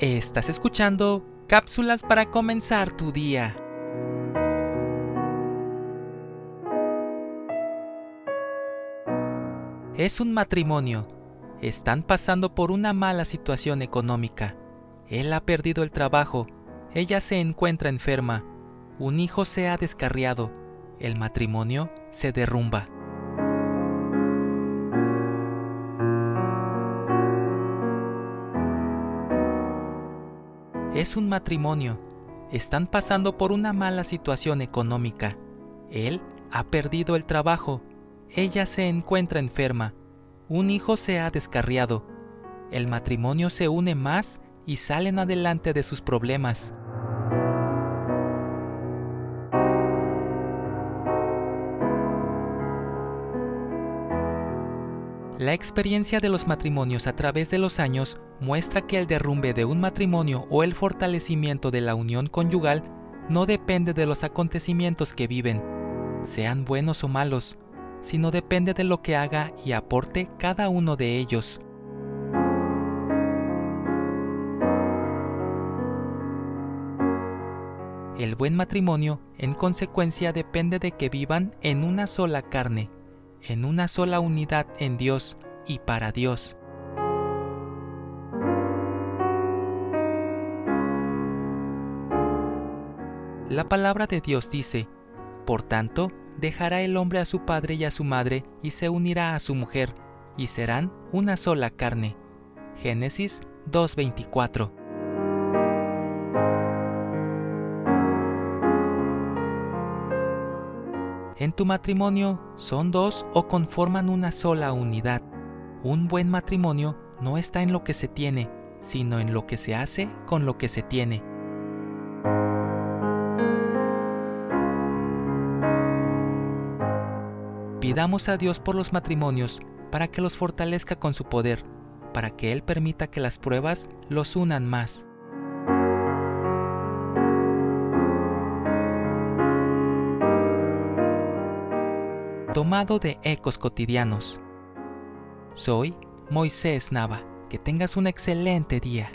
Estás escuchando cápsulas para comenzar tu día. Es un matrimonio. Están pasando por una mala situación económica. Él ha perdido el trabajo. Ella se encuentra enferma. Un hijo se ha descarriado. El matrimonio se derrumba. Es un matrimonio. Están pasando por una mala situación económica. Él ha perdido el trabajo. Ella se encuentra enferma. Un hijo se ha descarriado. El matrimonio se une más y salen adelante de sus problemas. La experiencia de los matrimonios a través de los años muestra que el derrumbe de un matrimonio o el fortalecimiento de la unión conyugal no depende de los acontecimientos que viven, sean buenos o malos, sino depende de lo que haga y aporte cada uno de ellos. El buen matrimonio, en consecuencia, depende de que vivan en una sola carne, en una sola unidad en Dios y para Dios. La palabra de Dios dice, Por tanto, dejará el hombre a su padre y a su madre y se unirá a su mujer, y serán una sola carne. Génesis 2.24 En tu matrimonio son dos o conforman una sola unidad. Un buen matrimonio no está en lo que se tiene, sino en lo que se hace con lo que se tiene. Pidamos a Dios por los matrimonios para que los fortalezca con su poder, para que Él permita que las pruebas los unan más. Tomado de ecos cotidianos. Soy Moisés Nava. Que tengas un excelente día.